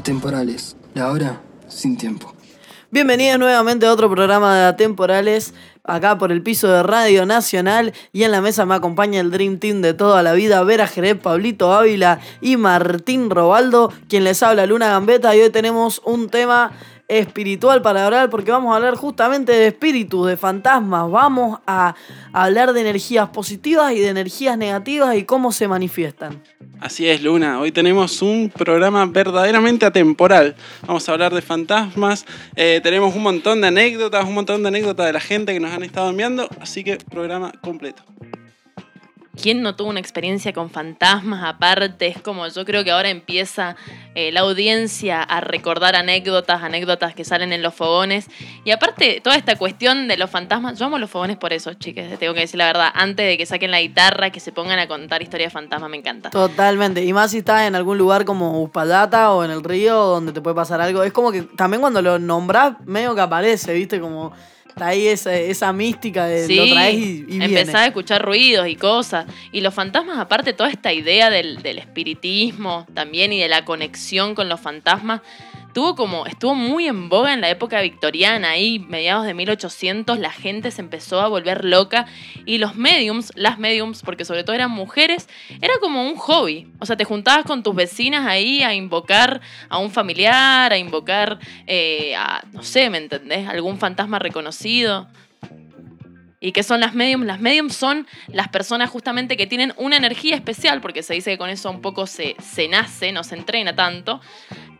Atemporales, la hora sin tiempo. Bienvenidos nuevamente a otro programa de Atemporales, acá por el piso de Radio Nacional y en la mesa me acompaña el Dream Team de toda la vida, Vera Jerez, Pablito Ávila y Martín Robaldo, quien les habla Luna Gambeta y hoy tenemos un tema espiritual para hablar porque vamos a hablar justamente de espíritus, de fantasmas, vamos a hablar de energías positivas y de energías negativas y cómo se manifiestan. Así es, Luna. Hoy tenemos un programa verdaderamente atemporal. Vamos a hablar de fantasmas. eh, tenemos un montón de anécdotas, un montón de anécdotas de la gente que nos han estado enviando. Así que programa completo. ¿Quién no tuvo una experiencia con fantasmas aparte? Es como yo creo que ahora empieza eh, la audiencia a recordar anécdotas, anécdotas que salen en los fogones. Y aparte, toda esta cuestión de los fantasmas, yo amo los fogones por eso, chicas, tengo que decir la verdad. Antes de que saquen la guitarra, que se pongan a contar historias de fantasmas, me encanta. Totalmente, y más si estás en algún lugar como Uspallata o en el río donde te puede pasar algo. Es como que también cuando lo nombras, medio que aparece, ¿viste? Como está ahí esa, esa mística de Sí, lo traes y, empezás a escuchar ruidos y cosas. Y los fantasmas, aparte, toda esta idea del, del espiritismo también y de la conexión con los fantasmas, tuvo como, estuvo muy en boga en la época victoriana, ahí mediados de 1800, la gente se empezó a volver loca y los mediums, las mediums, porque sobre todo eran mujeres, era como un hobby. O sea, te juntabas con tus vecinas ahí a invocar a un familiar, a invocar eh, a, no sé, ¿me entendés? Algún fantasma reconocido. ¿Y qué son las mediums? Las mediums son las personas justamente que tienen una energía especial, porque se dice que con eso un poco se, se nace, no se entrena tanto,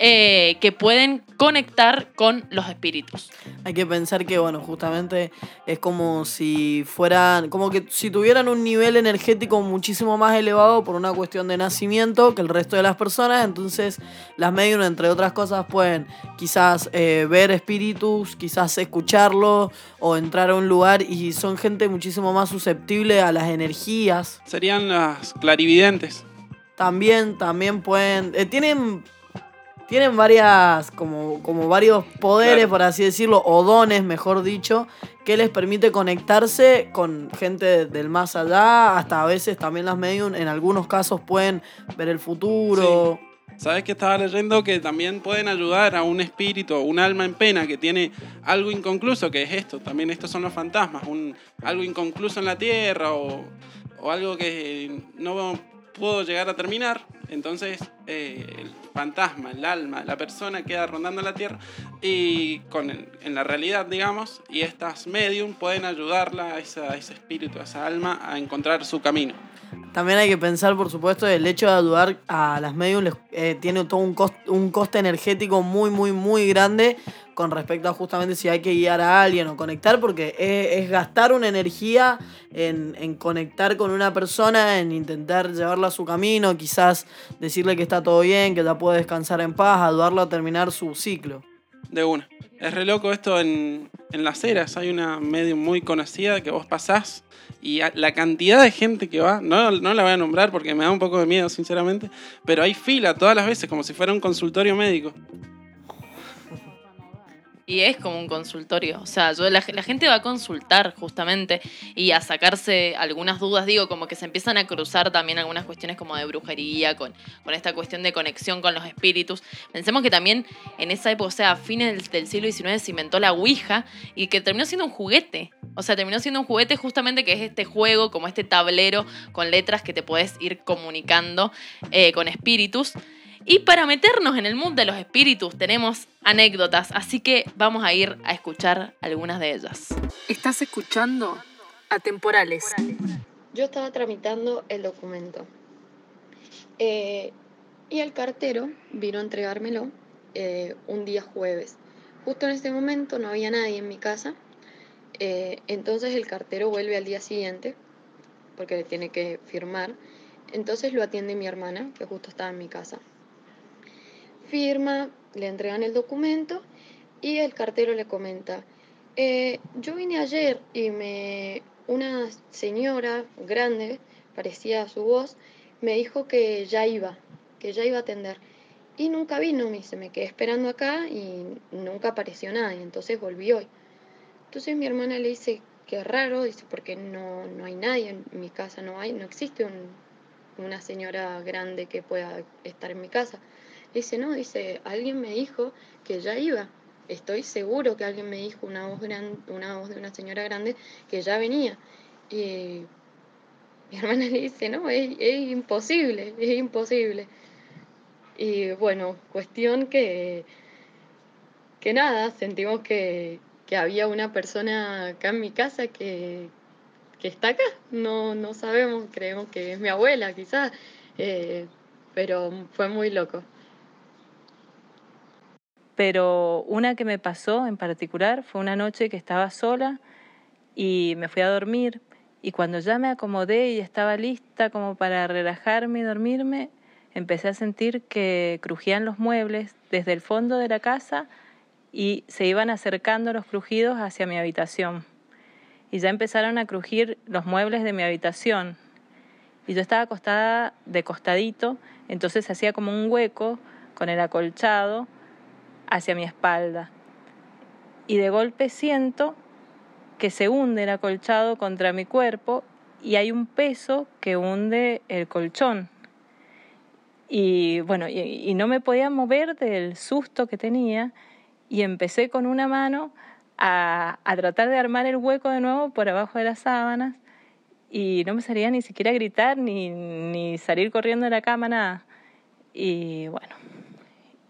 eh, que pueden conectar con los espíritus. Hay que pensar que, bueno, justamente es como si fueran, como que si tuvieran un nivel energético muchísimo más elevado por una cuestión de nacimiento que el resto de las personas, entonces las medium, entre otras cosas, pueden quizás eh, ver espíritus, quizás escucharlos o entrar a un lugar y son gente muchísimo más susceptible a las energías. Serían las clarividentes. También, también pueden, eh, tienen tienen varias, como, como varios poderes, Claro. por así decirlo, o dones, mejor dicho, que les permite conectarse con gente del más allá, hasta a veces también las medium, en algunos casos pueden ver el futuro. ¿Sabes que estaba leyendo que también pueden ayudar a un espíritu un alma en pena que tiene algo inconcluso, que es esto? También estos son los fantasmas, un, algo inconcluso en la tierra o, o algo que no pudo llegar a terminar. Entonces eh, el fantasma, el alma, la persona queda rondando la tierra y con en la realidad, digamos, y estas medium pueden ayudarla a, ese espíritu, a esa alma a encontrar su camino. También hay que pensar, por supuesto, el hecho de ayudar a las medium les- eh, tiene todo un, cost- un coste energético muy, muy, muy grande con respecto a justamente si hay que guiar a alguien o conectar, porque es, gastar una energía en, en conectar con una persona, en intentar llevarla a su camino, quizás decirle que está todo bien, que ya puede descansar en paz, ayudarlo a terminar su ciclo. De una. Es re loco esto en, en las eras. Hay una medium muy conocida que vos pasás y la cantidad de gente que va, no, no la voy a nombrar porque me da un poco de miedo, sinceramente, pero hay fila todas las veces como si fuera un consultorio médico. Y es como un consultorio. O sea, la, gente va a consultar justamente y a sacarse algunas dudas. Digo, como que se empiezan a cruzar también algunas cuestiones como de brujería, con, con esta cuestión de conexión con los espíritus. Pensemos que también en esa época, o sea, a fines del, del siglo XIX se inventó la Ouija y que terminó siendo un juguete. O sea, terminó siendo un juguete justamente que es este juego, como este tablero con letras que te puedes ir comunicando eh, con espíritus. Y para meternos en el mundo de los espíritus tenemos anécdotas, así que vamos a ir a escuchar algunas de ellas. Estás escuchando Atemporales. Yo estaba tramitando el documento eh, y el cartero vino a entregármelo eh, un día jueves. Justo en este momento no había nadie en mi casa, eh, entonces el cartero vuelve al día siguiente porque le tiene que firmar. Entonces lo atiende mi hermana, que justo estaba en mi casa. Firma, le entregan el documento y el cartero le comenta, "Eh, yo vine ayer y me una señora grande, parecía su voz, me dijo que ya iba, que ya iba a atender. Y nunca vino, me dice, me quedé esperando acá y nunca apareció nadie, entonces volví hoy. Entonces mi hermana le dice, qué raro, dice, porque no, no hay nadie en mi casa, no hay, no existe un- una señora grande que pueda estar en mi casa. Dice, no, dice, alguien me dijo que ya iba. Estoy seguro que alguien me dijo, una voz, gran, una voz de una señora grande, que ya venía. Y mi hermana le dice, no, es, es imposible, es imposible. Y bueno, cuestión que, que nada, sentimos que, que había una persona acá en mi casa que, que está acá. No, no sabemos, creemos que es mi abuela quizás, eh, pero fue muy loco. Pero una que me pasó en particular fue una noche que estaba sola y me fui a dormir y cuando ya me acomodé y estaba lista como para relajarme y dormirme, empecé a sentir que crujían los muebles desde el fondo de la casa y se iban acercando los crujidos hacia mi habitación. Y ya empezaron a crujir los muebles de mi habitación. Y yo estaba acostada de costadito, entonces hacía como un hueco con el acolchado hacia mi espalda. Y de golpe siento que se hunde el acolchado contra mi cuerpo y hay un peso que hunde el colchón. Y bueno, y, no me podía mover del susto que tenía y empecé con una mano a, a, tratar de armar el hueco de nuevo por abajo de las sábanas y no me salía ni siquiera gritar ni, ni salir corriendo de la cama, nada. Y bueno,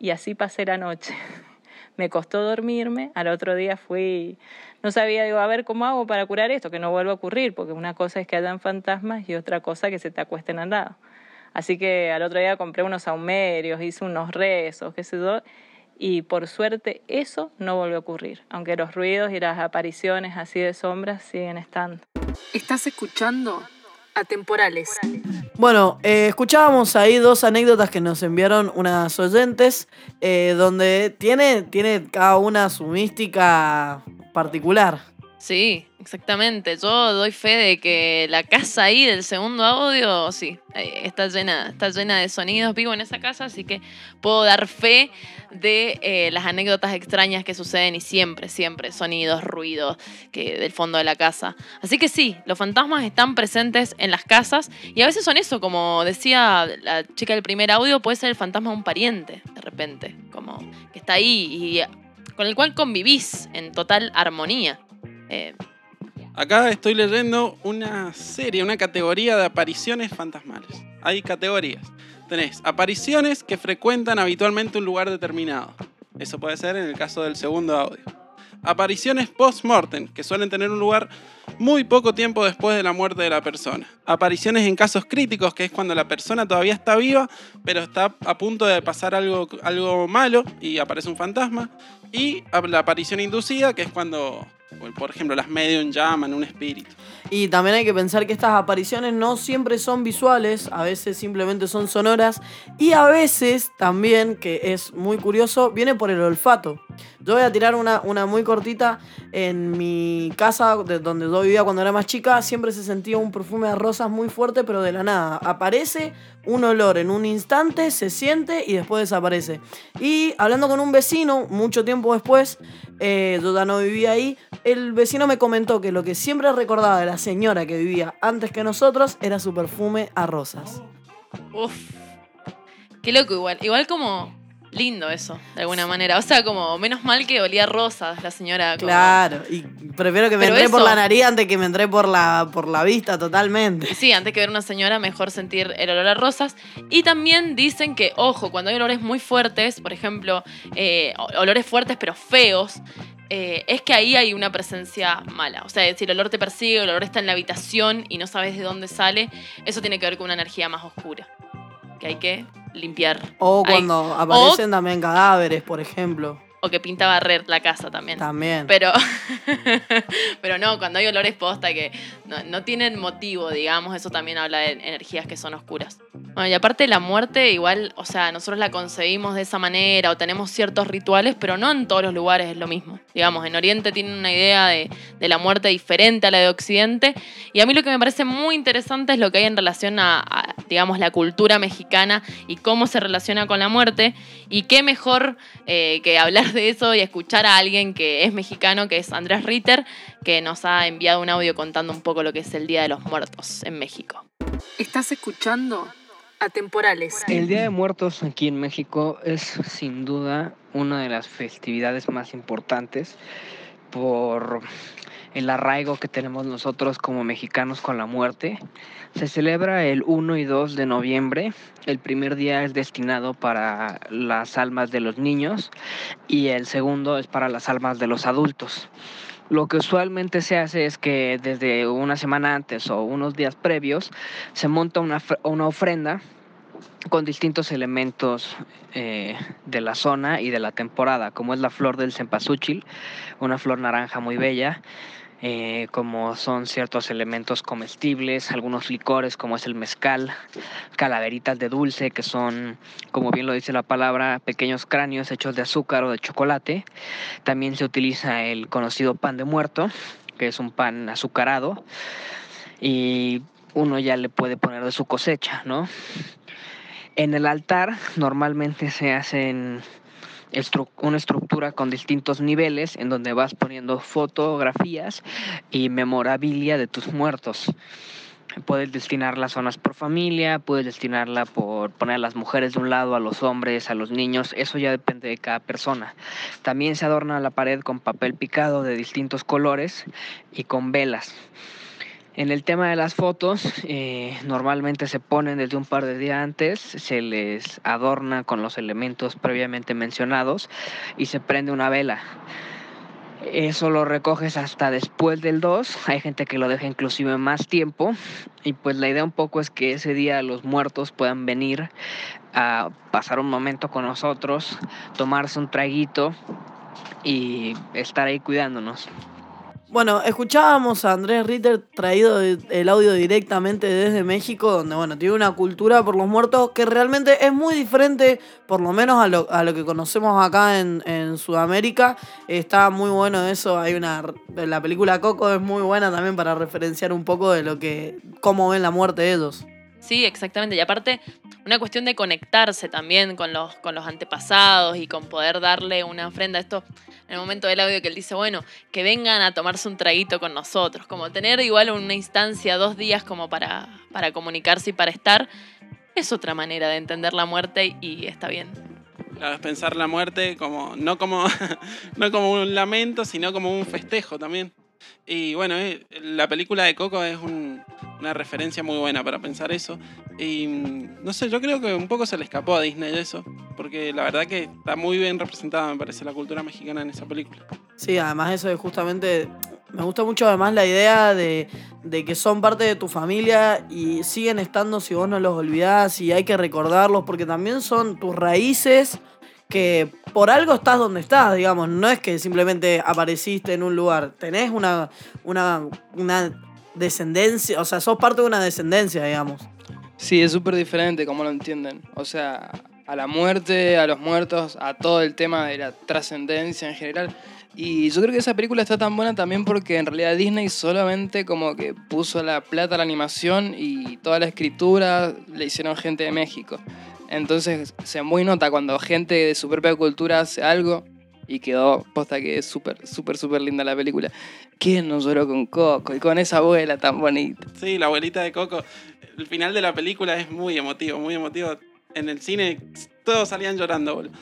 y así pasé la noche. Me costó dormirme, al otro día fui, no sabía, digo, a ver cómo hago para curar esto, que no vuelva a ocurrir, porque una cosa es que hayan fantasmas y otra cosa que se te acuesten al lado. Así que al otro día compré unos saumerios, hice unos rezos, qué sé yo, y por suerte eso no volvió a ocurrir, aunque los ruidos y las apariciones así de sombras siguen estando. Estás escuchando Atemporales. Bueno, eh, escuchábamos ahí dos anécdotas que nos enviaron unas oyentes, eh, donde tiene, tiene cada una su mística particular. Sí, exactamente. Yo doy fe de que la casa ahí del segundo audio, sí, está llena, está llena de sonidos. Vivo en esa casa, así que puedo dar fe de eh, las anécdotas extrañas que suceden y siempre, siempre sonidos, ruidos que del fondo de la casa. Así que sí, los fantasmas están presentes en las casas y a veces son eso, como decía la chica del primer audio, puede ser el fantasma de un pariente, de repente, como que está ahí y con el cual convivís en total armonía. Eh, Acá estoy leyendo una serie, una categoría de apariciones fantasmales. Hay categorías. Tenés apariciones que frecuentan habitualmente un lugar determinado. Eso puede ser en el caso del segundo audio. Apariciones post-mortem, que suelen tener un lugar muy poco tiempo después de la muerte de la persona. Apariciones en casos críticos, que es cuando la persona todavía está viva, pero está a punto de pasar algo, algo malo y aparece un fantasma. Y la aparición inducida, que es cuando por ejemplo, las medium llaman un espíritu. Y también hay que pensar que estas apariciones no siempre son visuales, a veces simplemente son sonoras y a veces también, que es muy curioso, viene por el olfato. Yo voy a tirar una, una muy cortita. En mi casa, de donde yo vivía cuando era más chica, siempre se sentía un perfume de rosas muy fuerte, pero de la nada. Aparece un olor en un instante, se siente y después desaparece. Y hablando con un vecino, mucho tiempo después, eh, yo ya no vivía ahí, el vecino me comentó que lo que siempre recordaba de la señora que vivía antes que nosotros era su perfume a rosas. Uf. Qué loco igual. Igual como lindo eso, de alguna manera. O sea, como menos mal que olía rosas la señora. Como... Claro, y prefiero que me Pero entré por la nariz antes que me entré por la, por la vista totalmente. Sí, antes que ver una señora, mejor sentir el olor a rosas. Y también dicen que, ojo, cuando hay olores muy fuertes, por ejemplo, eh, olores fuertes pero feos, eh, es que ahí hay una presencia mala. O sea, si el olor te persigue, el olor está en la habitación y no sabes de dónde sale, eso tiene que ver con una energía más oscura. Que hay que limpiar. O cuando aparecen también cadáveres, por ejemplo. o que pinta barrer la casa también. También. Pero, pero no, cuando hay olores posta que no, no tienen motivo, digamos, eso también habla de energías que son oscuras. Bueno, y aparte la muerte, igual, o sea, nosotros la concebimos de esa manera o tenemos ciertos rituales, pero no en todos los lugares es lo mismo. Digamos, en Oriente tienen una idea de, de la muerte diferente a la de Occidente. Y a mí lo que me parece muy interesante es lo que hay en relación a, a, digamos, la cultura mexicana y cómo se relaciona con la muerte. Y qué mejor eh, que hablar de eso y escuchar a alguien que es mexicano, que es Andrés Ritter, que nos ha enviado un audio contando un poco lo que es el Día de los Muertos en México. Estás escuchando Atemporales. El Día de Muertos aquí en México es sin duda una de las festividades más importantes por el arraigo que tenemos nosotros como mexicanos con la muerte. Se celebra el 1 y 2 de noviembre. El primer día es destinado para las almas de los niños y el segundo es para las almas de los adultos. Lo que usualmente se hace es que desde una semana antes o unos días previos se monta una, una ofrenda con distintos elementos eh, de la zona y de la temporada, como es la flor del cempasúchil, una flor naranja muy bella, eh, como son ciertos elementos comestibles, algunos licores como es el mezcal, calaveritas de dulce que son, como bien lo dice la palabra, pequeños cráneos hechos de azúcar o de chocolate. También se utiliza el conocido pan de muerto, que es un pan azucarado y uno ya le puede poner de su cosecha, ¿no? En el altar normalmente se hacen una estructura con distintos niveles en donde vas poniendo fotografías y memorabilia de tus muertos. Puedes destinar las zonas por familia, puedes destinarla por poner a las mujeres de un lado, a los hombres, a los niños, eso ya depende de cada persona. También se adorna la pared con papel picado de distintos colores y con velas. En el tema de las fotos, eh, normalmente se ponen desde un par de días antes, se les adorna con los elementos previamente mencionados y se prende una vela. Eso lo recoges hasta después del 2. Hay gente que lo deja inclusive más tiempo. Y pues la idea un poco es que ese día los muertos puedan venir a pasar un momento con nosotros, tomarse un traguito y estar ahí cuidándonos. Bueno, escuchábamos a Andrés Ritter traído el audio directamente desde México, donde bueno, tiene una cultura por los muertos que realmente es muy diferente, por lo menos a lo, a lo que conocemos acá en, en, Sudamérica. Está muy bueno eso. Hay una. La película Coco es muy buena también para referenciar un poco de lo que. cómo ven la muerte de ellos. Sí, exactamente. Y aparte, una cuestión de conectarse también con los, con los antepasados y con poder darle una ofrenda. Esto en el momento del audio que él dice, bueno, que vengan a tomarse un traguito con nosotros, como tener igual una instancia, dos días como para, para comunicarse y para estar, es otra manera de entender la muerte y está bien. Claro, es pensar la muerte como no como, no como un lamento, sino como un festejo también. Y bueno, eh, la película de Coco es una referencia muy buena para pensar eso. Y mm, no sé, yo creo que un poco se le escapó a Disney eso, porque la verdad que está muy bien representada, me parece, la cultura mexicana en esa película. Sí, además eso es justamente... Me gusta mucho además la idea de, que son parte de tu familia y siguen estando si vos no los olvidás y hay que recordarlos porque también son tus raíces que por algo estás donde estás, digamos. No es que simplemente apareciste en un lugar. Tenés una, una, una descendencia, o sea, sos parte de una descendencia, digamos. Sí, es súper diferente como lo entienden. O sea, a la muerte, a los muertos, a todo el tema de la trascendencia en general. Y yo creo que esa película está tan buena también porque en realidad Disney solamente como que puso la plata a la animación y toda la escritura le hicieron gente de México. Entonces se muy nota cuando gente de su propia cultura hace algo y quedó, posta que es súper, súper, súper linda la película. ¿Quién no lloró con Coco y con esa abuela tan bonita? Sí, la abuelita de Coco. El final de la película es muy emotivo, muy emotivo. En el cine todos salían llorando, boludo.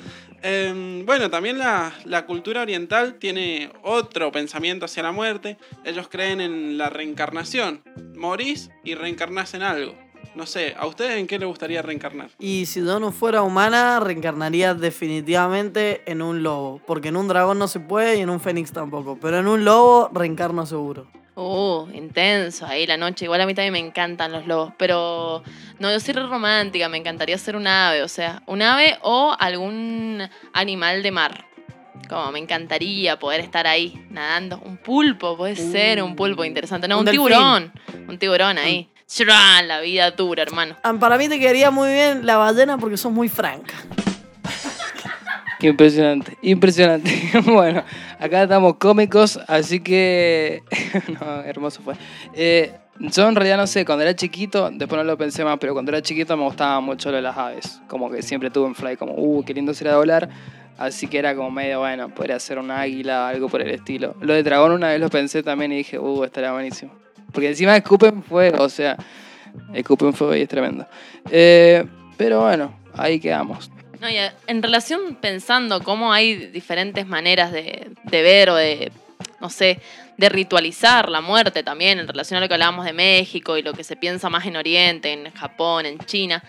Eh, bueno, también la, la, cultura oriental tiene otro pensamiento hacia la muerte. Ellos creen en la reencarnación. Morís y reencarnás en algo. No sé, ¿a ustedes en qué le gustaría reencarnar? Y si yo no fuera humana, reencarnaría definitivamente en un lobo. Porque en un dragón no se puede y en un fénix tampoco. Pero en un lobo reencarno seguro. Uh, intenso, ahí la noche. Igual a mí también me encantan los lobos, pero no, yo soy romántica, me encantaría ser un ave, o sea, un ave o algún animal de mar. Como me encantaría poder estar ahí nadando. Un pulpo, puede ser un pulpo interesante. No, un, tiburón. Un tiburón ahí. La vida dura, hermano. Ah, para mí te quedaría muy bien la ballena porque sos muy franca. Impresionante, impresionante. bueno, acá estamos cómicos, así que. no, hermoso fue. Eh, yo en realidad no sé, cuando era chiquito, después no lo pensé más, pero cuando era chiquito me gustaba mucho lo de las aves. Como que siempre tuve un fly, como, uh, qué lindo sería volar. Así que era como medio, bueno, podría ser un águila o algo por el estilo. Lo de dragón una vez lo pensé también y dije, uh, estaría buenísimo. Porque encima escupen fuego, o sea, escupen fuego y es tremendo. Eh, pero bueno, ahí quedamos. No, y eh, en relación pensando cómo hay diferentes maneras de, de ver o de, no sé, de ritualizar la muerte también, en relación a lo que hablábamos de México y lo que se piensa más en Oriente, en Japón, en China.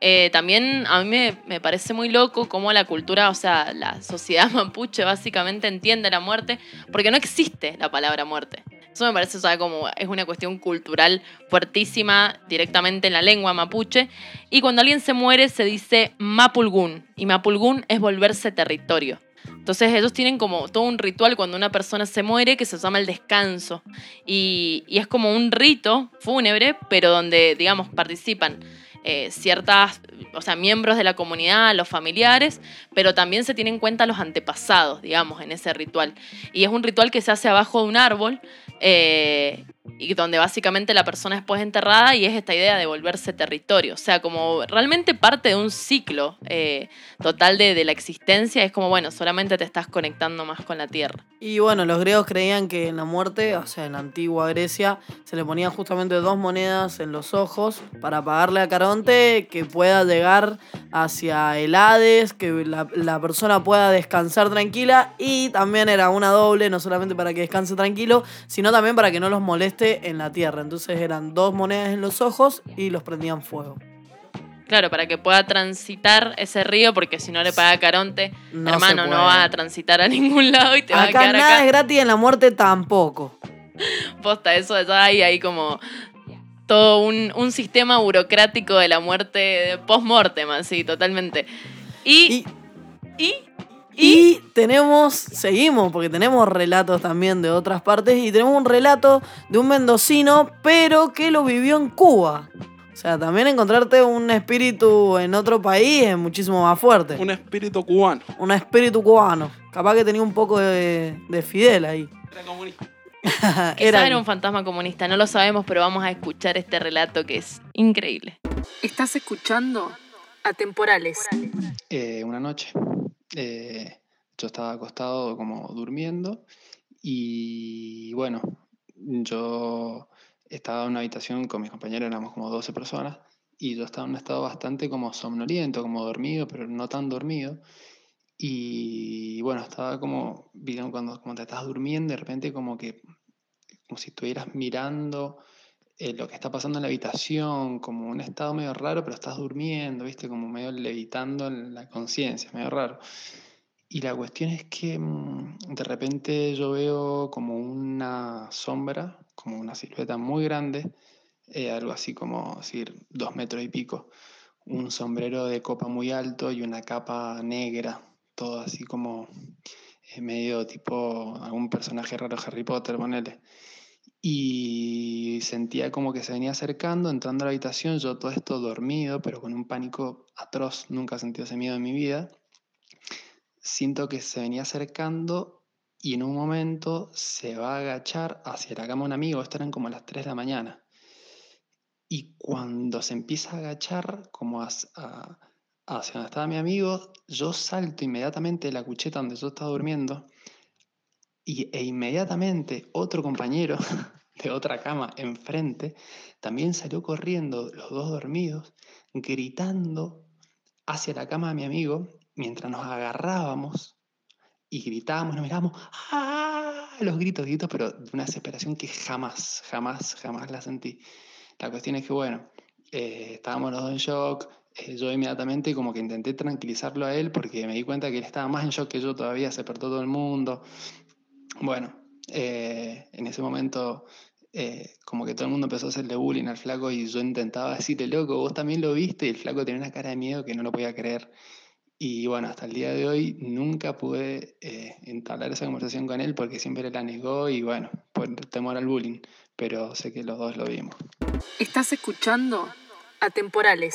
Eh, también a mí me, me parece muy loco cómo la cultura, o sea, la sociedad mapuche básicamente entiende la muerte, porque no existe la palabra muerte. Eso me parece, o sea, como es una cuestión cultural fuertísima directamente en la lengua mapuche. Y cuando alguien se muere se dice mapulgún. Y mapulgún es volverse territorio. Entonces ellos tienen como todo un ritual cuando una persona se muere que se llama el descanso. Y, y es como un rito fúnebre, pero donde, digamos, participan eh, ciertas, o sea, miembros de la comunidad, los familiares, pero también se tienen en cuenta los antepasados, digamos, en ese ritual. Y es un ritual que se hace abajo de un árbol eh, y donde básicamente la persona es pues enterrada y es esta idea de volverse territorio. O sea, como realmente parte de un ciclo eh, total de, de la existencia, es como, bueno, solamente te estás conectando más con la tierra. Y bueno, los griegos creían que en la muerte, o sea, en la antigua Grecia, se le ponían justamente dos monedas en los ojos para pagarle a Caronte que pueda llegar hacia el Hades, que la, la persona pueda descansar tranquila y también era una doble, no solamente para que descanse tranquilo, sino también para que no los moleste en la tierra. Entonces eran dos monedas en los ojos y los prendían fuego. Claro, para que pueda transitar ese río, porque si no le paga Caronte, No hermano, no vas a transitar a ningún lado y te vas a quedar nada acá. es gratis, en la muerte tampoco. Posta, eso ya hay ahí como todo un, un sistema burocrático de la muerte post-mortem, así, totalmente. Y, y, Y tenemos, seguimos, porque tenemos relatos también de otras partes, y tenemos un relato de un mendocino, pero que lo vivió en Cuba. O sea, también encontrarte un espíritu en otro país es muchísimo más fuerte. Un espíritu cubano. Un espíritu cubano. Capaz que tenía un poco de, de Fidel ahí. Era comunista. Era- era un fantasma comunista, no lo sabemos, pero vamos a escuchar este relato que es increíble. Estás escuchando Atemporales. Eh, una noche, eh, yo estaba acostado como durmiendo y bueno, yo estaba en una habitación con mis compañeros, éramos como 12 personas y yo estaba en un estado bastante como somnoliento, como dormido, pero no tan dormido. Y bueno, estaba como, vieron cuando, cuando te estás durmiendo, de repente como que, como si estuvieras mirando eh, lo que está pasando en la habitación, como un estado medio raro, pero estás durmiendo, ¿viste? Como medio levitando la conciencia, medio raro. Y la cuestión es que mm, de repente yo veo como una sombra, como una silueta muy grande, eh, algo así como decir dos metros y pico, un sombrero de copa muy alto y una capa negra, todo así como eh, medio tipo algún personaje raro Harry Potter, ponele. Y sentía como que se venía acercando, entrando a la habitación, yo todo esto dormido, pero con un pánico atroz, nunca sentí ese miedo en mi vida. Siento que se venía acercando y en un momento se va a agachar hacia la cama un amigo, esto eran como las 3 de la mañana. Y cuando se empieza a agachar, como as- a- hacia donde estaba mi amigo, yo salto inmediatamente de la cucheta donde yo estaba durmiendo y, e inmediatamente otro compañero de otra cama enfrente también salió corriendo, los dos dormidos, gritando hacia la cama de mi amigo mientras nos agarrábamos y gritábamos, nos mirábamos, ¡ah! los gritos, gritos, pero de una desesperación que jamás, jamás, jamás la sentí. La cuestión es que, bueno, eh, estábamos los dos en shock, eh, yo inmediatamente como que intenté tranquilizarlo a él porque me di cuenta que él estaba más en shock que yo todavía, se despertó todo el mundo. Bueno, eh, en ese momento eh, como que todo el mundo empezó a hacerle bullying al flaco y yo intentaba decirle, loco, vos también lo viste y el flaco tenía una cara de miedo que no lo podía creer. Y bueno, hasta el día de hoy nunca pude eh, entablar esa conversación con él porque siempre la negó y bueno, por temor al bullying, pero sé que los dos lo vimos. Estás escuchando Atemporales.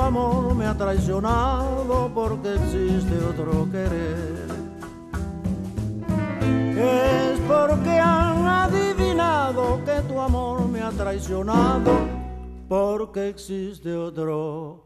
amor me ha traicionado porque existe otro querer. Es porque han adivinado que tu amor me ha traicionado porque existe otro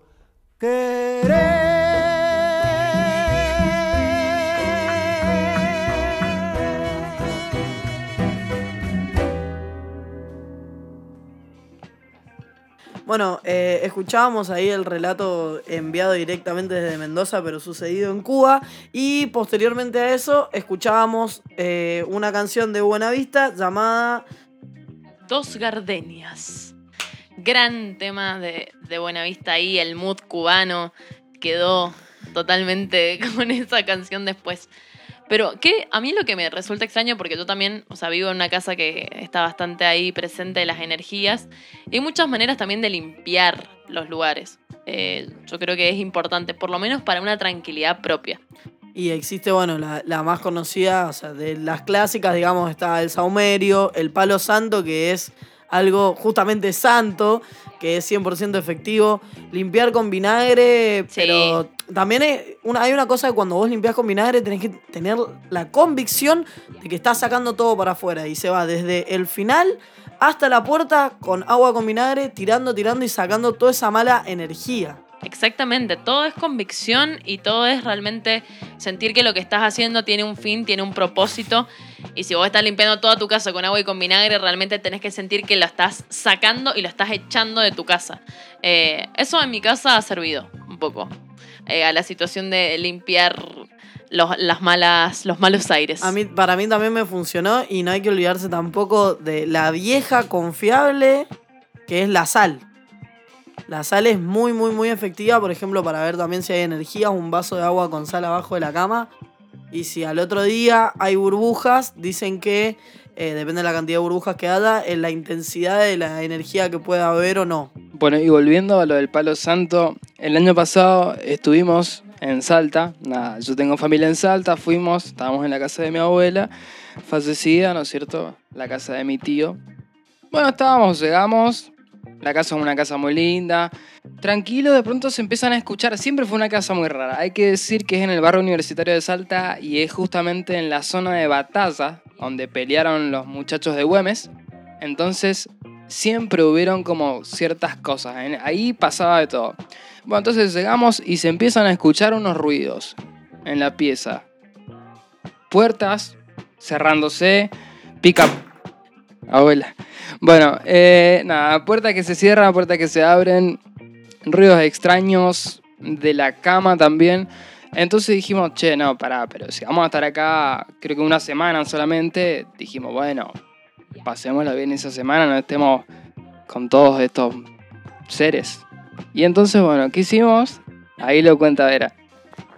Bueno, eh, escuchábamos ahí el relato enviado directamente desde Mendoza, pero sucedido en Cuba. Y posteriormente a eso, escuchábamos eh, una canción de Buenavista llamada Dos gardenias. Gran tema de, de Buenavista ahí, el mood cubano quedó totalmente con esa canción después. Pero que a mí lo que me resulta extraño, porque yo también, o sea, vivo en una casa que está bastante ahí presente de las energías, y hay muchas maneras también de limpiar los lugares. Eh, yo creo que es importante, por lo menos para una tranquilidad propia. Y existe, bueno, la, la más conocida, o sea, de las clásicas, digamos, está el saumerio, el palo santo, que es algo justamente santo, que es 100% efectivo. Limpiar con vinagre, Sí. pero también es una, hay una cosa que cuando vos limpias con vinagre tenés que tener la convicción de que estás sacando todo para afuera y se va desde el final hasta la puerta con agua con vinagre, tirando, tirando y sacando toda esa mala energía. Exactamente, todo es convicción y todo es realmente sentir que lo que estás haciendo tiene un fin, tiene un propósito. Y si vos estás limpiando toda tu casa con agua y con vinagre, realmente tenés que sentir que lo estás sacando y lo estás echando de tu casa. Eh, eso en mi casa ha servido un poco eh, a la situación de limpiar los, las malas, los malos aires. A mí, para mí también me funcionó y no hay que olvidarse tampoco de la vieja confiable que es la sal. La sal es muy, muy, muy efectiva, por ejemplo, para ver también si hay energías, un vaso de agua con sal abajo de la cama. Y si al otro día hay burbujas, dicen que, eh, depende de la cantidad de burbujas que haya, en la intensidad de la energía que pueda haber o no. Bueno, y volviendo a lo del palo santo, el año pasado estuvimos en Salta, nada, yo tengo familia en Salta, fuimos, estábamos en la casa de mi abuela, fallecida, ¿no es cierto? La casa de mi tío. Bueno, estábamos, llegamos, la casa es una casa muy linda, tranquilo, de pronto se empiezan a escuchar, siempre fue una casa muy rara, hay que decir que es en el barrio universitario de Salta y es justamente en la zona de batalla, donde pelearon los muchachos de Güemes, entonces siempre hubieron como ciertas cosas, ahí pasaba de todo. Bueno, entonces llegamos y se empiezan a escuchar unos ruidos en la pieza. Puertas cerrándose, pica, Abuela. Bueno, eh, nada, puertas que se cierran, puertas que se abren, ruidos extraños de la cama también. Entonces dijimos, che, no, pará, pero si vamos a estar acá, creo que una semana solamente, dijimos, bueno, pasémosla bien esa semana, no estemos con todos estos seres. Y entonces, bueno, ¿qué hicimos? Ahí lo cuenta Vera.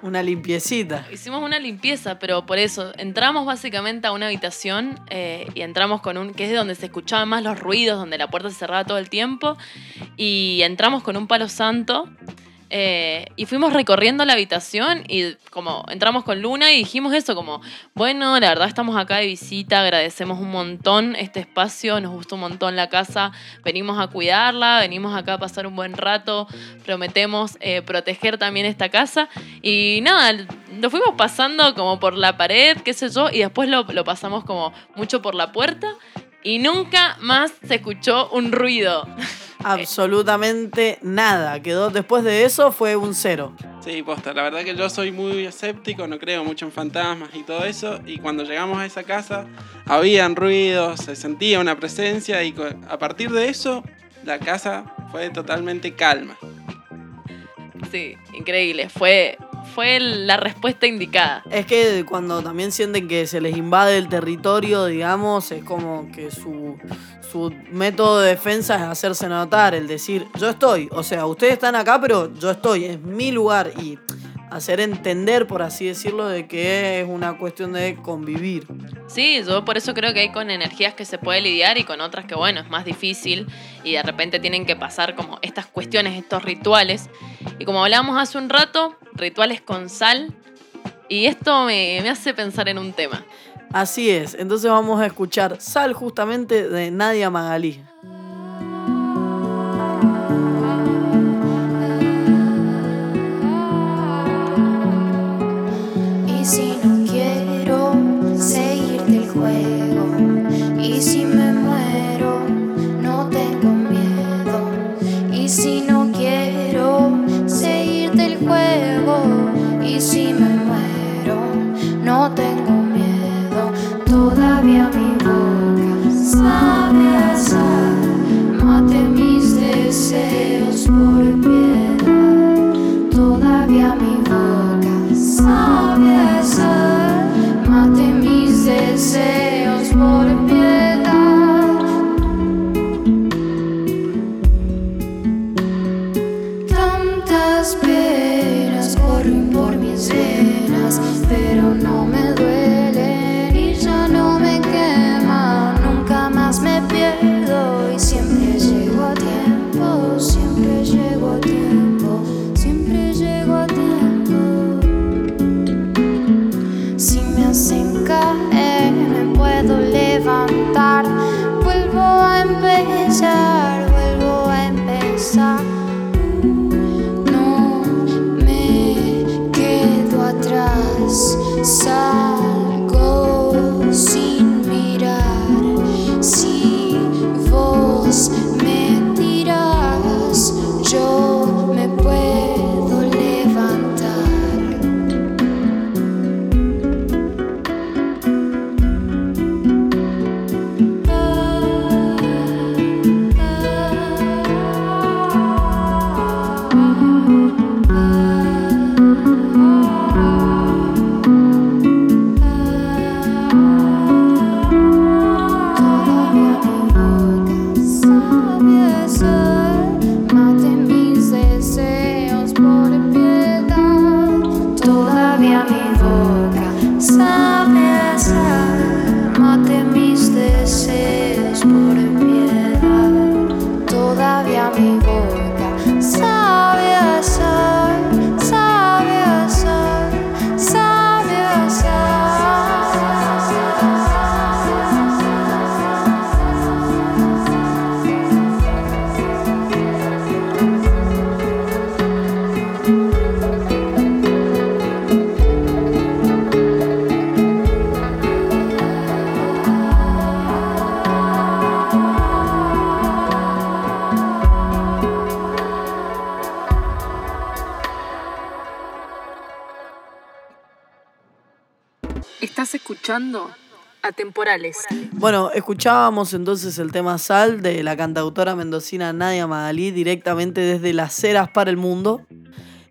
Una limpiecita. Hicimos una limpieza, pero por eso entramos básicamente a una habitación eh, y entramos con un, que es de donde se escuchaban más los ruidos, donde la puerta se cerraba todo el tiempo, y entramos con un palo santo eh, y fuimos recorriendo la habitación y como entramos con Luna y dijimos eso, como, bueno, la verdad estamos acá de visita, agradecemos un montón este espacio, nos gustó un montón la casa, venimos a cuidarla, venimos acá a pasar un buen rato, prometemos eh, proteger también esta casa y nada, lo fuimos pasando como por la pared, qué sé yo, y después lo pasamos como mucho por la puerta y nunca más se escuchó un ruido. Absolutamente nada. Quedó después de eso fue un cero. Sí, posta, la verdad que yo soy muy escéptico, no creo mucho en fantasmas y todo eso, y cuando llegamos a esa casa habían ruidos, se sentía una presencia y a partir de eso la casa fue totalmente calma. Sí, increíble. Fue, fue la respuesta indicada. Es que cuando también sienten que se les invade el territorio, digamos, es como que su, su método de defensa es hacerse notar, el decir, yo estoy, o sea, ustedes están acá, pero yo estoy, es mi lugar y hacer entender, por así decirlo, de que es una cuestión de convivir. Sí, yo por eso creo que hay con energías que se puede lidiar y con otras que, bueno, es más difícil y de repente tienen que pasar como estas cuestiones, estos rituales. Y como hablábamos hace un rato, rituales con sal. Y esto me, me hace pensar en un tema. Así es, entonces vamos a escuchar Sal justamente de Nadia Magalí. A empezar, Estás escuchando Atemporales. Bueno, escuchábamos entonces el tema Sal de la cantautora mendocina Nadia Magalí directamente desde Las Ceras para el Mundo.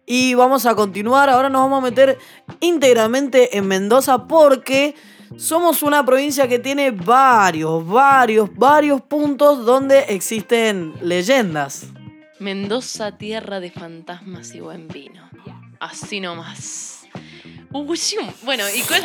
Y vamos a continuar, ahora nos vamos a meter íntegramente en Mendoza porque somos una provincia que tiene varios, varios, varios puntos donde existen leyendas. Mendoza, tierra de fantasmas y buen vino. Así nomás. Bueno, ¿y cuál?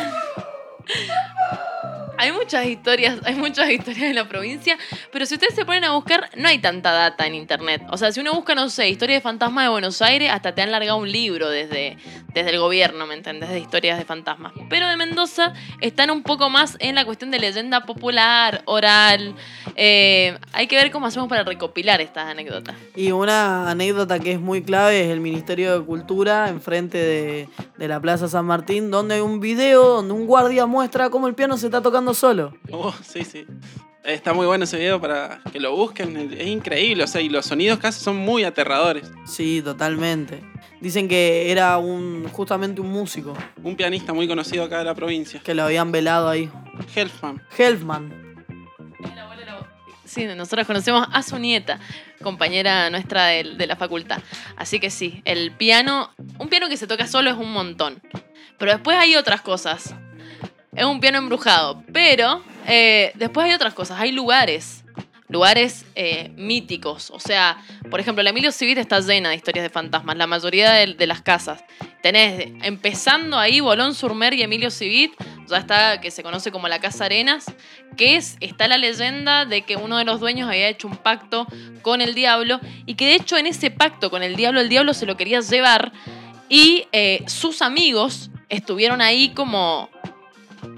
Hay muchas historias, hay muchas historias en la provincia, pero si ustedes se ponen a buscar, no hay tanta data en internet. O sea, si uno busca, no sé, historia de fantasmas de Buenos Aires, hasta te han largado un libro desde, desde el gobierno, ¿me entendés? De historias de fantasmas. Pero de Mendoza están un poco más en la cuestión de leyenda popular, oral. Eh, hay que ver cómo hacemos para recopilar estas anécdotas. Y una anécdota que es muy clave es el Ministerio de Cultura enfrente de, de la Plaza San Martín, donde hay un video donde un guardia muestra cómo el piano se está tocando solo. Oh, sí, sí. Está muy bueno ese video para que lo busquen. Es increíble, o sea, y los sonidos casi son muy aterradores. Sí, totalmente. Dicen que era un justamente un músico Un pianista muy conocido acá de la provincia. que lo habían velado ahí. Helfman. Helfman. Sí, nosotros conocemos a su nieta, compañera nuestra de, de la facultad. Así que sí, el piano, un piano que se toca solo es un montón. Pero después hay otras cosas. Es un piano embrujado. Pero eh, después hay otras cosas. Hay lugares. Lugares eh, míticos. O sea, por ejemplo, la Emilio Civit está llena de historias de fantasmas. La mayoría de, las casas. Tenés, empezando ahí, Bolón Surmer y Emilio Civit. Ya está, que se conoce como la Casa Arenas. Que es, está la leyenda de que uno de los dueños había hecho un pacto con el diablo. Y que de hecho en ese pacto con el diablo, el diablo se lo quería llevar. Y eh, sus amigos estuvieron ahí como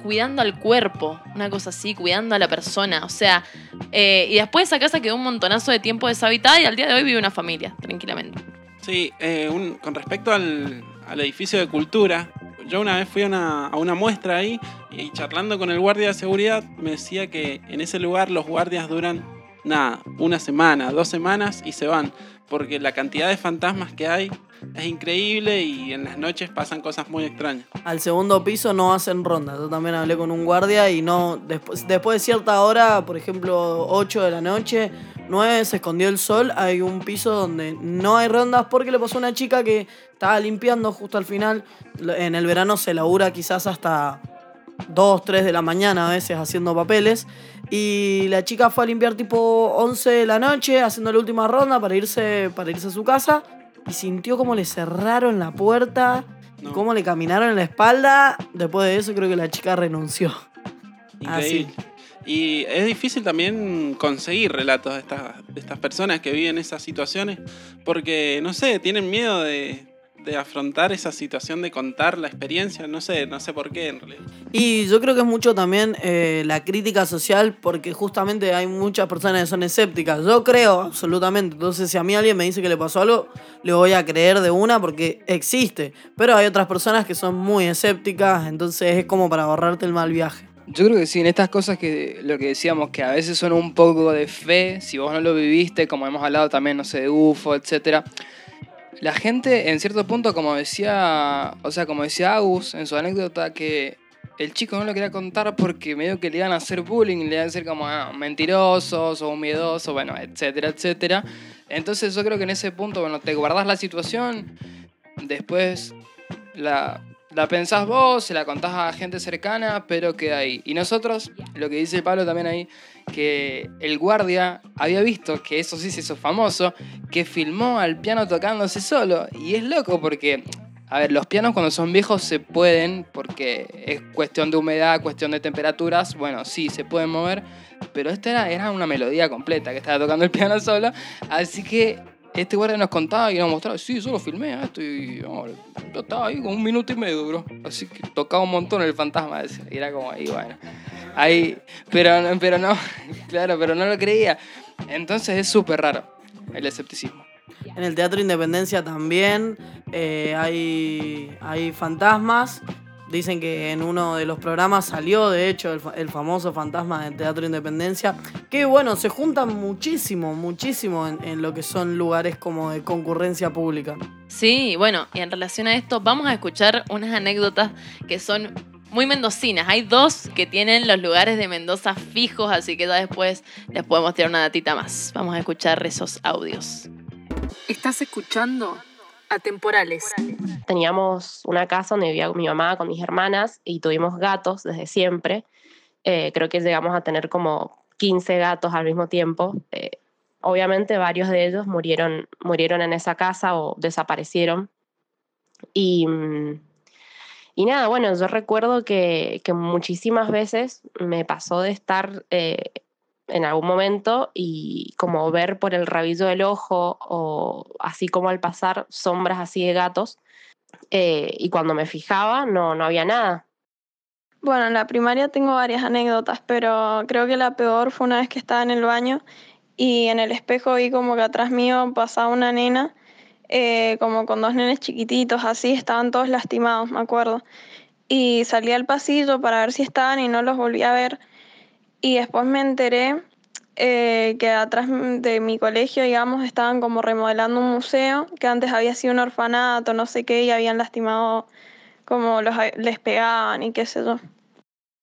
cuidando al cuerpo, una cosa así, cuidando a la persona. O sea, eh, y después esa casa quedó un montonazo de tiempo deshabitada y al día de hoy vive una familia, tranquilamente. Sí, eh, con respecto al, al edificio de cultura, yo una vez fui a una, a una muestra ahí y charlando con el guardia de seguridad me decía que en ese lugar los guardias duran nada, una semana, dos semanas y se van, porque la cantidad de fantasmas que hay es increíble y en las noches pasan cosas muy extrañas. Al segundo piso no hacen ronda. Yo también hablé con un guardia y no. Después, después de cierta hora, por ejemplo, 8 de la noche, 9 se escondió el sol. Hay un piso donde no hay rondas porque le pasó a una chica que estaba limpiando justo al final. En el verano se labura quizás hasta 2, 3 de la mañana a veces haciendo papeles. Y la chica fue a limpiar tipo 11 de la noche, haciendo la última ronda para irse, para irse a su casa. Y sintió como le cerraron la puerta y No. cómo le caminaron en la espalda. Después de eso creo que la chica renunció. Increíble. Y es difícil también conseguir relatos de estas, de estas personas que viven esas situaciones, porque, no sé, tienen miedo de, de afrontar esa situación, de contar la experiencia, no sé, no sé por qué en realidad. Y yo creo que es mucho también eh, la crítica social porque justamente hay muchas personas que son escépticas. Yo creo absolutamente. Entonces si a mí alguien me dice que le pasó algo, le voy a creer de una porque existe. Pero hay otras personas que son muy escépticas, entonces es como para ahorrarte el mal viaje. Yo creo que sí, en estas cosas que lo que decíamos, que a veces son un poco de fe, si vos no lo viviste, como hemos hablado también, no sé, de UFO, etcétera. La gente, en cierto punto, como decía, o sea, como decía Agus en su anécdota, que el chico no lo quería contar porque medio que le iban a hacer bullying, le iban a decir como ah, mentirosos o miedosos, bueno, etcétera, etcétera. Entonces yo creo que en ese punto, bueno, te guardas la situación, después la, la pensás vos, se la contás a gente cercana, pero queda ahí. Y nosotros, lo que dice Pablo también ahí, que el guardia había visto, que eso sí se hizo famoso, que filmó al piano tocándose solo. Y es loco porque, a ver, los pianos cuando son viejos se pueden, porque es cuestión de humedad, cuestión de temperaturas, bueno, sí, se pueden mover, pero esta era, era una melodía completa que estaba tocando el piano solo. Así que este guardia nos contaba y nos mostraba, sí, yo lo filmé a esto y oh, yo estaba ahí con un minuto y medio, bro. Así que tocaba un montón el fantasma ese. Era como ahí, bueno. Ahí, pero, pero no, claro, pero no lo creía. Entonces es súper raro el escepticismo. En el Teatro Independencia también eh, hay, hay fantasmas. Dicen que en uno de los programas salió, de hecho, el, fa- el famoso fantasma del Teatro Independencia. Que bueno, se juntan muchísimo, muchísimo en, en lo que son lugares como de concurrencia pública. Sí, bueno, y en relación a esto vamos a escuchar unas anécdotas que son muy mendocinas. Hay dos que tienen los lugares de Mendoza fijos, así que ya después les podemos tirar una datita más. Vamos a escuchar esos audios. Estás escuchando Atemporales. Teníamos una casa donde vivía mi mamá con mis hermanas y tuvimos gatos desde siempre. Eh, creo que llegamos a tener como 15 gatos al mismo tiempo. Eh, obviamente varios de ellos murieron, murieron en esa casa o desaparecieron. Y, mm, y nada, bueno, yo recuerdo que, que muchísimas veces me pasó de estar eh, en algún momento y como ver por el rabillo del ojo o así como al pasar sombras así de gatos. eh, y cuando me fijaba no, no había nada. Bueno, en la primaria tengo varias anécdotas, pero creo que la peor fue una vez que estaba en el baño y en el espejo vi como que atrás mío pasaba una nena, eh, como con dos nenes chiquititos, así, estaban todos lastimados, me acuerdo. Y salí al pasillo para ver si estaban y no los volví a ver. Y después me enteré eh, que atrás de mi colegio, digamos, estaban como remodelando un museo, que antes había sido un orfanato, no sé qué, y habían lastimado como los, les pegaban y qué sé yo.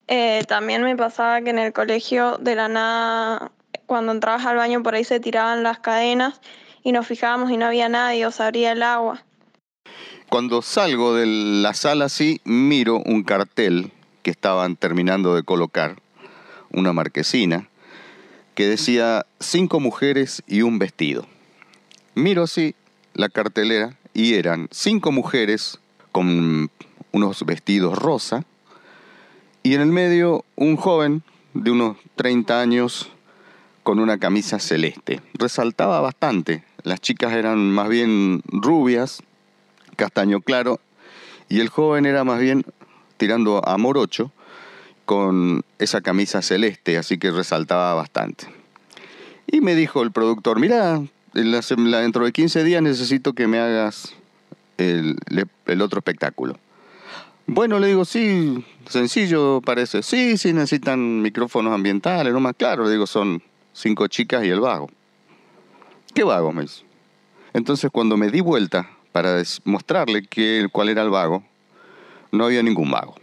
Eh, también me pasaba que en el colegio de la nada, cuando entrabas al baño por ahí se tiraban las cadenas y nos fijábamos y no había nadie o se abría el agua. Cuando salgo de la sala así, miro un cartel que estaban terminando de colocar, una marquesina, que decía cinco mujeres y un vestido. Miro así la cartelera y eran cinco mujeres con unos vestidos rosa y en el medio un joven de unos 30 años con una camisa celeste. Resaltaba bastante. Las chicas eran más bien rubias, castaño claro, y el joven era más bien tirando a morocho con esa camisa celeste, así que resaltaba bastante. Y me dijo el productor, mira, dentro de 15 días necesito que me hagas el, otro espectáculo. Bueno, le digo, sí, sencillo parece. Sí, sí, necesitan micrófonos ambientales, no más claro. Le digo, son cinco chicas y el vago. ¿Qué vago? Me. Entonces, cuando me di vuelta para mostrarle que, cuál era el vago, no había ningún vago.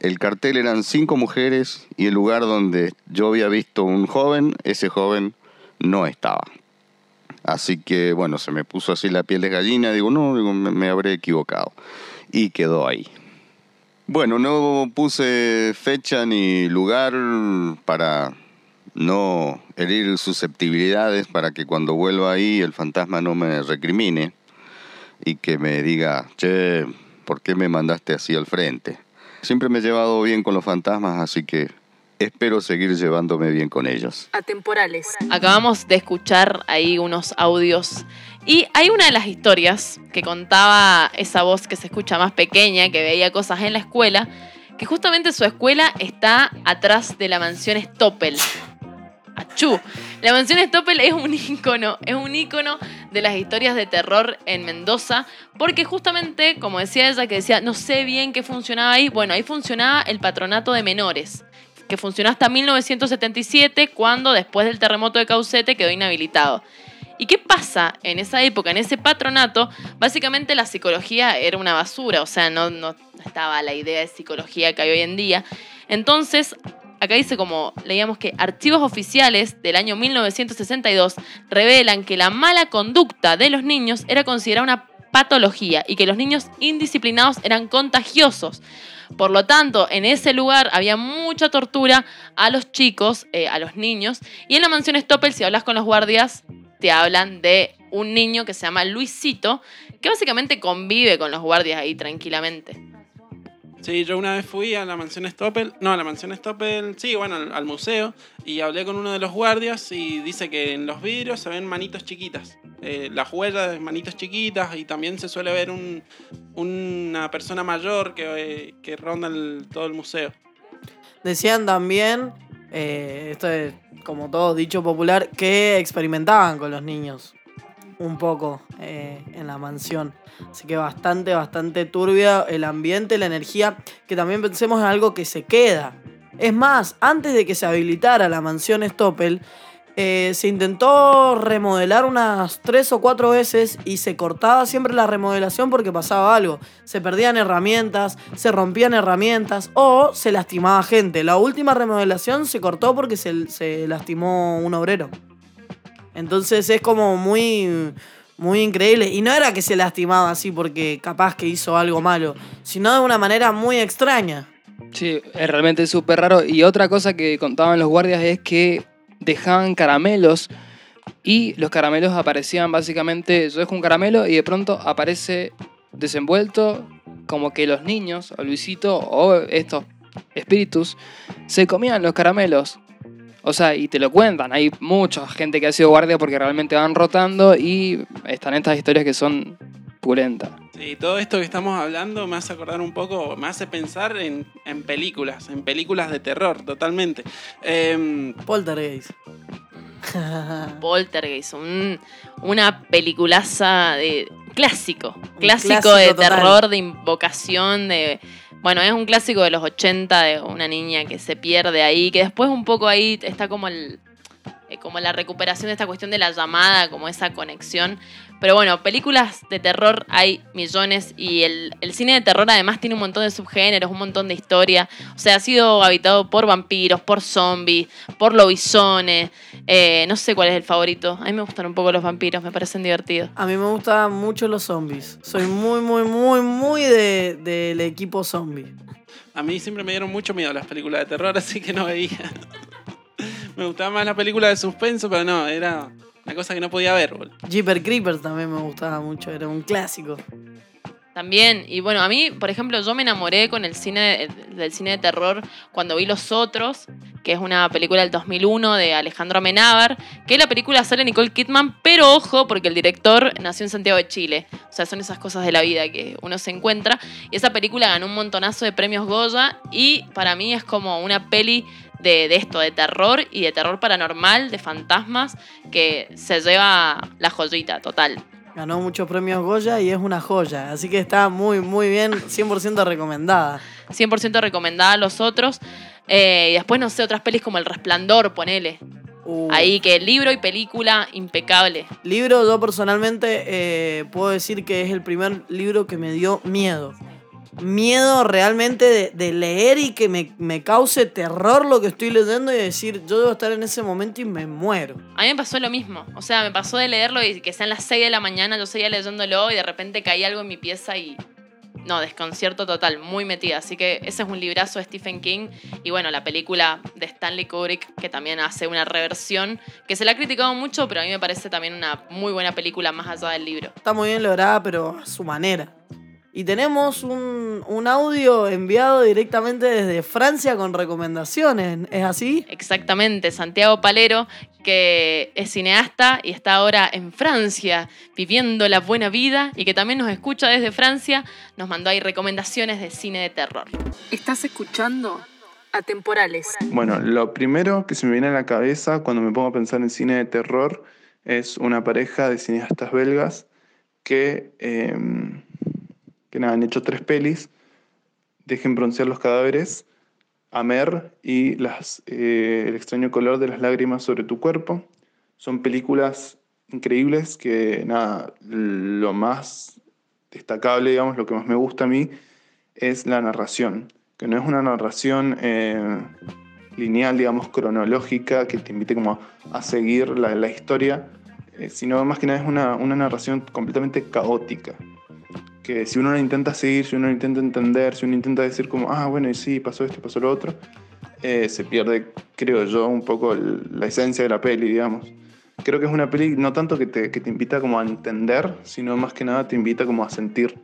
El cartel eran cinco mujeres y el lugar donde yo había visto un joven, ese joven no estaba. Así que, bueno, se me puso así la piel de gallina. Digo, no, digo, me, me habré equivocado. Y quedó ahí. Bueno, no puse fecha ni lugar para no herir susceptibilidades para que cuando vuelva ahí el fantasma no me recrimine y que me diga, che, ¿por qué me mandaste así al frente? Siempre me he llevado bien con los fantasmas, así que espero seguir llevándome bien con ellos. Atemporales. Acabamos de escuchar ahí unos audios y hay una de las historias que contaba esa voz que se escucha más pequeña, que veía cosas en la escuela, que justamente su escuela está atrás de la mansión Stoppel. Achú. La mansión Stoppel es un ícono, es un ícono de las historias de terror en Mendoza, porque justamente, como decía ella, que decía, no sé bien qué funcionaba ahí, bueno, ahí funcionaba el patronato de menores, que funcionó hasta 1977, cuando después del terremoto de Caucete quedó inhabilitado. ¿Y qué pasa en esa época, en ese patronato? Básicamente la psicología era una basura, o sea, no, no estaba la idea de psicología que hay hoy en día. Entonces, acá dice como, leíamos que archivos oficiales del año 1962 revelan que la mala conducta de los niños era considerada una patología y que los niños indisciplinados eran contagiosos. Por lo tanto, en ese lugar había mucha tortura a los chicos, eh, a los niños. Y en la mansión Stoppel, si hablas con los guardias, te hablan de un niño que se llama Luisito, que básicamente convive con los guardias ahí tranquilamente. Sí, yo una vez fui a la mansión Stoppel, no, a la mansión Stoppel, sí, bueno, al, museo, y hablé con uno de los guardias y dice que en los vidrios se ven manitos chiquitas, eh, las huellas de manitos chiquitas, y también se suele ver un, una persona mayor que, eh, que ronda todo el museo. Decían también, eh, esto es como todo dicho popular, que experimentaban con los niños un poco eh, en la mansión. Así que bastante, bastante turbia el ambiente, la energía, que también pensemos en algo que se queda. Es más, antes de que se habilitara la mansión Stoppel, eh, se intentó remodelar unas tres o cuatro veces y se cortaba siempre la remodelación porque pasaba algo. Se perdían herramientas, se rompían herramientas o se lastimaba gente. La última remodelación se cortó porque se, se lastimó un obrero. Entonces es como muy, muy increíble. Y no era que se lastimaba así porque capaz que hizo algo malo, sino de una manera muy extraña. Sí, es realmente súper raro. Y otra cosa que contaban los guardias es que dejaban caramelos y los caramelos aparecían básicamente, yo dejo un caramelo y de pronto aparece desenvuelto como que los niños, o Luisito, o estos espíritus, se comían los caramelos. O sea, y te lo cuentan, hay mucha gente que ha sido guardia porque realmente van rotando y están estas historias que son pulentas. Sí, todo esto que estamos hablando me hace acordar un poco, me hace pensar en, en películas, en películas de terror, totalmente. Em, Poltergeist. Poltergeist, un- una peliculaza de clásico, clásico, clásico de total. terror, de invocación, de bueno, es un clásico de los 80 de una niña que se pierde ahí, que después un poco ahí está como el eh, como la recuperación de esta cuestión de la llamada, como esa conexión. Pero bueno, películas de terror hay millones y el, el cine de terror además tiene un montón de subgéneros, un montón de historia. O sea, ha sido habitado por vampiros, por zombies, por lobisones. Eh, no sé cuál es el favorito. A mí me gustan un poco los vampiros, me parecen divertidos. A mí me gustan mucho los zombies. Soy muy, muy, muy, muy de- del equipo zombie. a mí siempre me dieron mucho miedo las películas de terror, así que no veía. me gustaba más la película de suspenso, pero no, era una cosa que no podía ver. boludo. Jeeper Creepers también me gustaba mucho, era un clásico. También, y bueno, a mí, por ejemplo, yo me enamoré con el cine del cine de terror cuando vi Los Otros, que es una película del 2001 de Alejandro Amenábar, que la película sale Nicole Kidman, pero ojo, porque el director nació en Santiago de Chile. O sea, son esas cosas de la vida que uno se encuentra. Y esa película ganó un montonazo de premios Goya y para mí es como una peli de, de esto, de terror y de terror paranormal, de fantasmas, que se lleva la joyita total. Ganó muchos premios Goya y es una joya. Así que está muy, muy bien, 100% recomendada. 100% recomendada a los otros. Eh, y después, no sé, otras pelis como El Resplandor, ponele. Uh. Ahí que libro y película impecable. Libro, yo personalmente eh, puedo decir que es el primer libro que me dio miedo. Miedo realmente de, de leer y que me, me cause terror lo que estoy leyendo y decir, yo debo estar en ese momento y me muero. A mí me pasó lo mismo. O sea, me pasó de leerlo y que sean las 6 de la mañana, yo seguía leyéndolo y de repente caía algo en mi pieza y. No, desconcierto total, muy metida. Así que ese es un librazo de Stephen King. Y bueno, la película de Stanley Kubrick, que también hace una reversión, que se la ha criticado mucho, pero a mí me parece también una muy buena película más allá del libro. Está muy bien lograda, pero a su manera. Y tenemos un, un audio enviado directamente desde Francia con recomendaciones. ¿Es así? Exactamente, Santiago Palero, que es cineasta y está ahora en Francia viviendo la buena vida y que también nos escucha desde Francia, nos mandó ahí recomendaciones de cine de terror. Estás escuchando Atemporales. Bueno, lo primero que se me viene a la cabeza cuando me pongo a pensar en cine de terror es una pareja de cineastas belgas que, eh, que nada, han hecho tres pelis, Dejen broncear los cadáveres, Amer y eh, El extraño color de las lágrimas sobre tu cuerpo. Son películas increíbles que, nada, lo más destacable, digamos, lo que más me gusta a mí es la narración, que no es una narración eh, lineal, digamos, cronológica, que te invite como a seguir la, la historia, eh, sino más que nada es una, una narración completamente caótica. Que si uno la intenta seguir, si uno la intenta entender, si uno intenta decir como, ah, bueno, y sí, pasó esto, pasó lo otro, eh, se pierde, creo yo, un poco el- la esencia de la peli, digamos. Creo que es una peli no tanto que te, que te invita como a entender, sino más que nada te invita como a sentir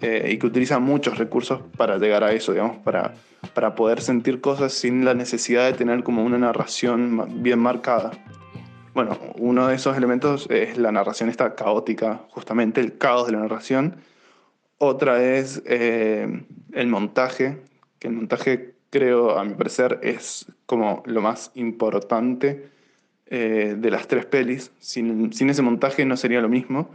eh, y que utiliza muchos recursos para llegar a eso, digamos, para, para poder sentir cosas sin la necesidad de tener como una narración bien marcada. Bueno, uno de esos elementos es la narración esta caótica, justamente el caos de la narración. Otra es eh, el montaje, que el montaje creo, a mi parecer, es como lo más importante eh, de las tres pelis. Sin, sin ese montaje no sería lo mismo.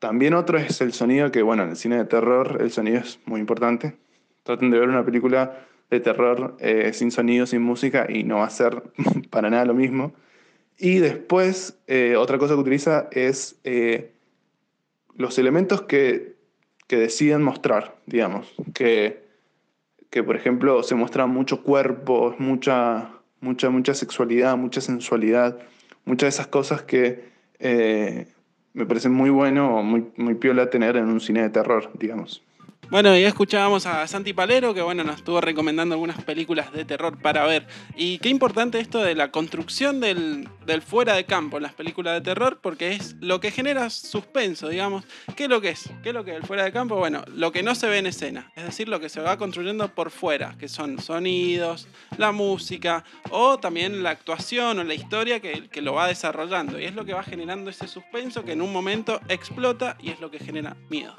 También otro es el sonido, que bueno, en el cine de terror el sonido es muy importante. Traten de ver una película de terror eh, sin sonido, sin música, y no va a ser para nada lo mismo. Y después, otra cosa que utiliza es los elementos que, que deciden mostrar, digamos. Que, que, por ejemplo, se muestra mucho cuerpo, mucha, mucha, mucha sexualidad, mucha sensualidad, muchas de esas cosas que eh, me parecen muy bueno o muy, muy piola tener en un cine de terror, digamos. Bueno, ya escuchábamos a Santi Palero, que bueno, nos estuvo recomendando algunas películas de terror para ver. Y qué importante esto de la construcción del, del fuera de campo en las películas de terror, porque es lo que genera suspenso, digamos. ¿Qué es lo que es? ¿Qué es lo que es el fuera de campo? Bueno, lo que no se ve en escena, es decir, lo que se va construyendo por fuera, que son sonidos, la música, o también la actuación o la historia que, que lo va desarrollando. Y es lo que va generando ese suspenso que en un momento explota y es lo que genera miedo.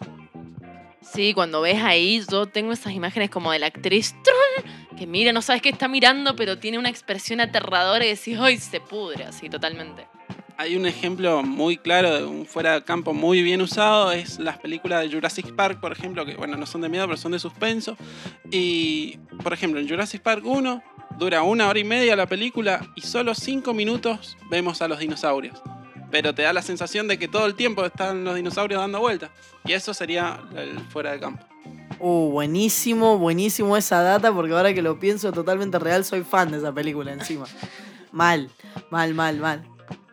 Sí, cuando ves ahí, yo tengo esas imágenes como de la actriz ¡trun! que mira, no sabes qué está mirando, pero tiene una expresión aterradora y decís, ¡ay, se pudre! Así, totalmente. Hay un ejemplo muy claro de un fuera de campo muy bien usado, es las películas de Jurassic Park, por ejemplo, que bueno, no son de miedo, pero son de suspenso. Y, por ejemplo, en Jurassic Park 1 dura una hora y media la película y solo cinco minutos vemos a los dinosaurios. Pero te da la sensación de que todo el tiempo están los dinosaurios dando vueltas. Y eso sería el fuera de campo. Uh, buenísimo, buenísimo esa data, porque ahora que lo pienso totalmente real, soy fan de esa película encima. mal, mal, mal, mal.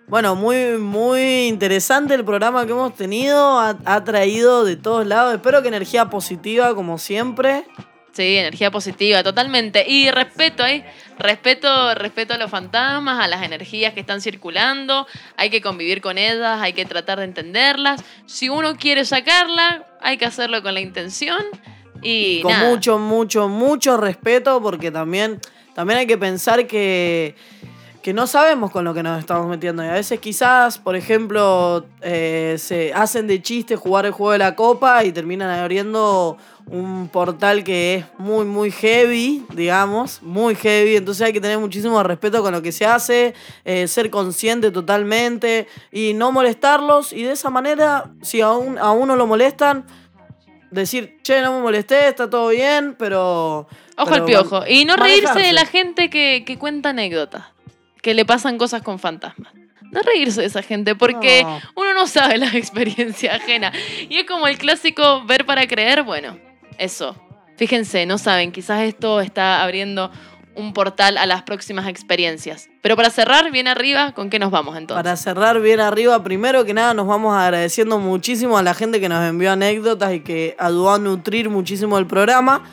Bueno, muy, muy interesante el programa que hemos tenido. Ha, ha traído de todos lados. Espero que energía positiva, como siempre. Sí, energía positiva, totalmente. Y respeto, ¿eh? Respeto, respeto a los fantasmas, a las energías que están circulando. Hay que convivir con ellas, hay que tratar de entenderlas. Si uno quiere sacarla, hay que hacerlo con la intención. Y con nada. mucho, mucho, mucho respeto, porque también, también hay que pensar que, que no sabemos con lo que nos estamos metiendo. Y a veces quizás, por ejemplo, eh, se hacen de chiste jugar el juego de la copa y terminan abriendo un portal que es muy, muy heavy, digamos, muy heavy. Entonces hay que tener muchísimo respeto con lo que se hace, eh, ser consciente totalmente y no molestarlos. Y de esa manera, si a, un- a uno lo molestan, decir, che, no me molesté, está todo bien, pero... Ojo al piojo. Y no reírse de la gente que, que cuenta anécdotas, que le pasan cosas con fantasmas. No reírse de esa gente, porque No. uno no sabe la experiencia ajena. Y es como el clásico ver para creer, bueno, eso. Fíjense, no saben, quizás esto está abriendo un portal a las próximas experiencias. Pero para cerrar, bien arriba, ¿con qué nos vamos entonces? Para cerrar bien arriba, primero que nada nos vamos agradeciendo muchísimo a la gente que nos envió anécdotas y que ayudó a nutrir muchísimo el programa.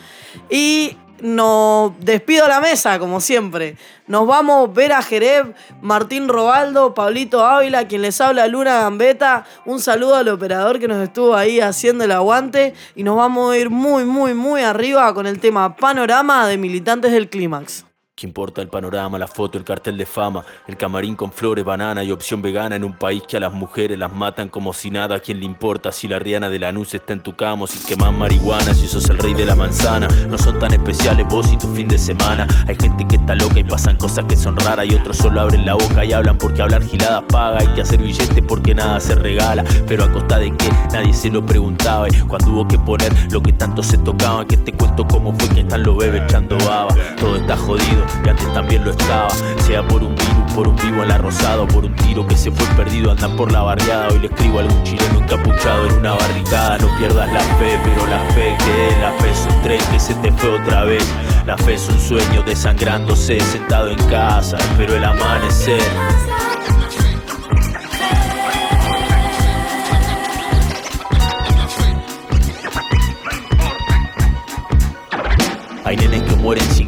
Y nos despido la mesa, como siempre. Nos vamos ver a Jerez, Martín Robaldo, Pablito Ávila, quien les habla Luna Gambeta. Un saludo al operador que nos estuvo ahí haciendo el aguante. Y nos vamos a ir muy, muy, muy arriba con el tema Panorama de Militantes del Clímax. ¿Qué importa el panorama, la foto, el cartel de fama, el camarín con flores, banana y opción vegana en un país que a las mujeres las matan como si nada? ¿A quién le importa si la riana de la Lanús está en tu cama o si quemas marihuana, si sos el rey de la manzana? No son tan especiales vos y tu fin de semana. Hay gente que está loca y pasan cosas que son raras y otros solo abren la boca y hablan porque hablar giladas paga. Hay que hacer billetes porque nada se regala, pero a costa de que nadie se lo preguntaba. Y cuando hubo que poner lo que tanto se tocaba, que te cuento cómo fue que están los bebés echando baba. Todo está jodido y antes también lo estaba. Sea por un virus, por un vivo en la rosada o por un tiro que se fue perdido, andan por la barriada. Hoy le escribo a algún chileno encapuchado en una barricada. No pierdas la fe, pero la fe que es, la fe es un tren que se te fue otra vez. La fe es un sueño desangrándose, sentado en casa, pero el amanecer.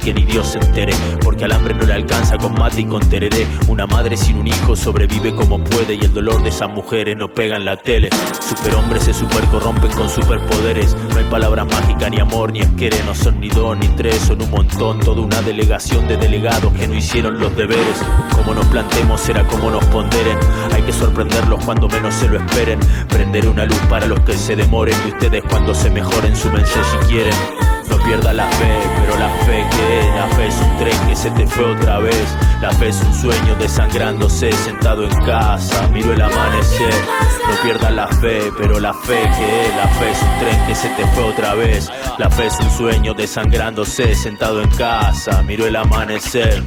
Que ni Dios se entere, porque al hambre no le alcanza con mate y con tereré. Una madre sin un hijo sobrevive como puede y el dolor de esas mujeres no pega en la tele. Superhombres se supercorrompen con superpoderes. No hay palabras mágicas, ni amor, ni esquere. No son ni dos ni tres, son un montón. Toda una delegación de delegados que no hicieron los deberes. Como nos plantemos será como nos ponderen. Hay que sorprenderlos cuando menos se lo esperen. Prender una luz para los que se demoren y ustedes cuando se mejoren súmense si quieren. Pierdas la fe, pero la fe que la fe es un tren que se te fue otra vez. La fe es un sueño desangrándose sentado en casa, miro el amanecer. No pierdas la fe, pero la fe que la fe es un tren que se te fue otra vez. La fe es un sueño desangrándose sentado en casa, miro el amanecer.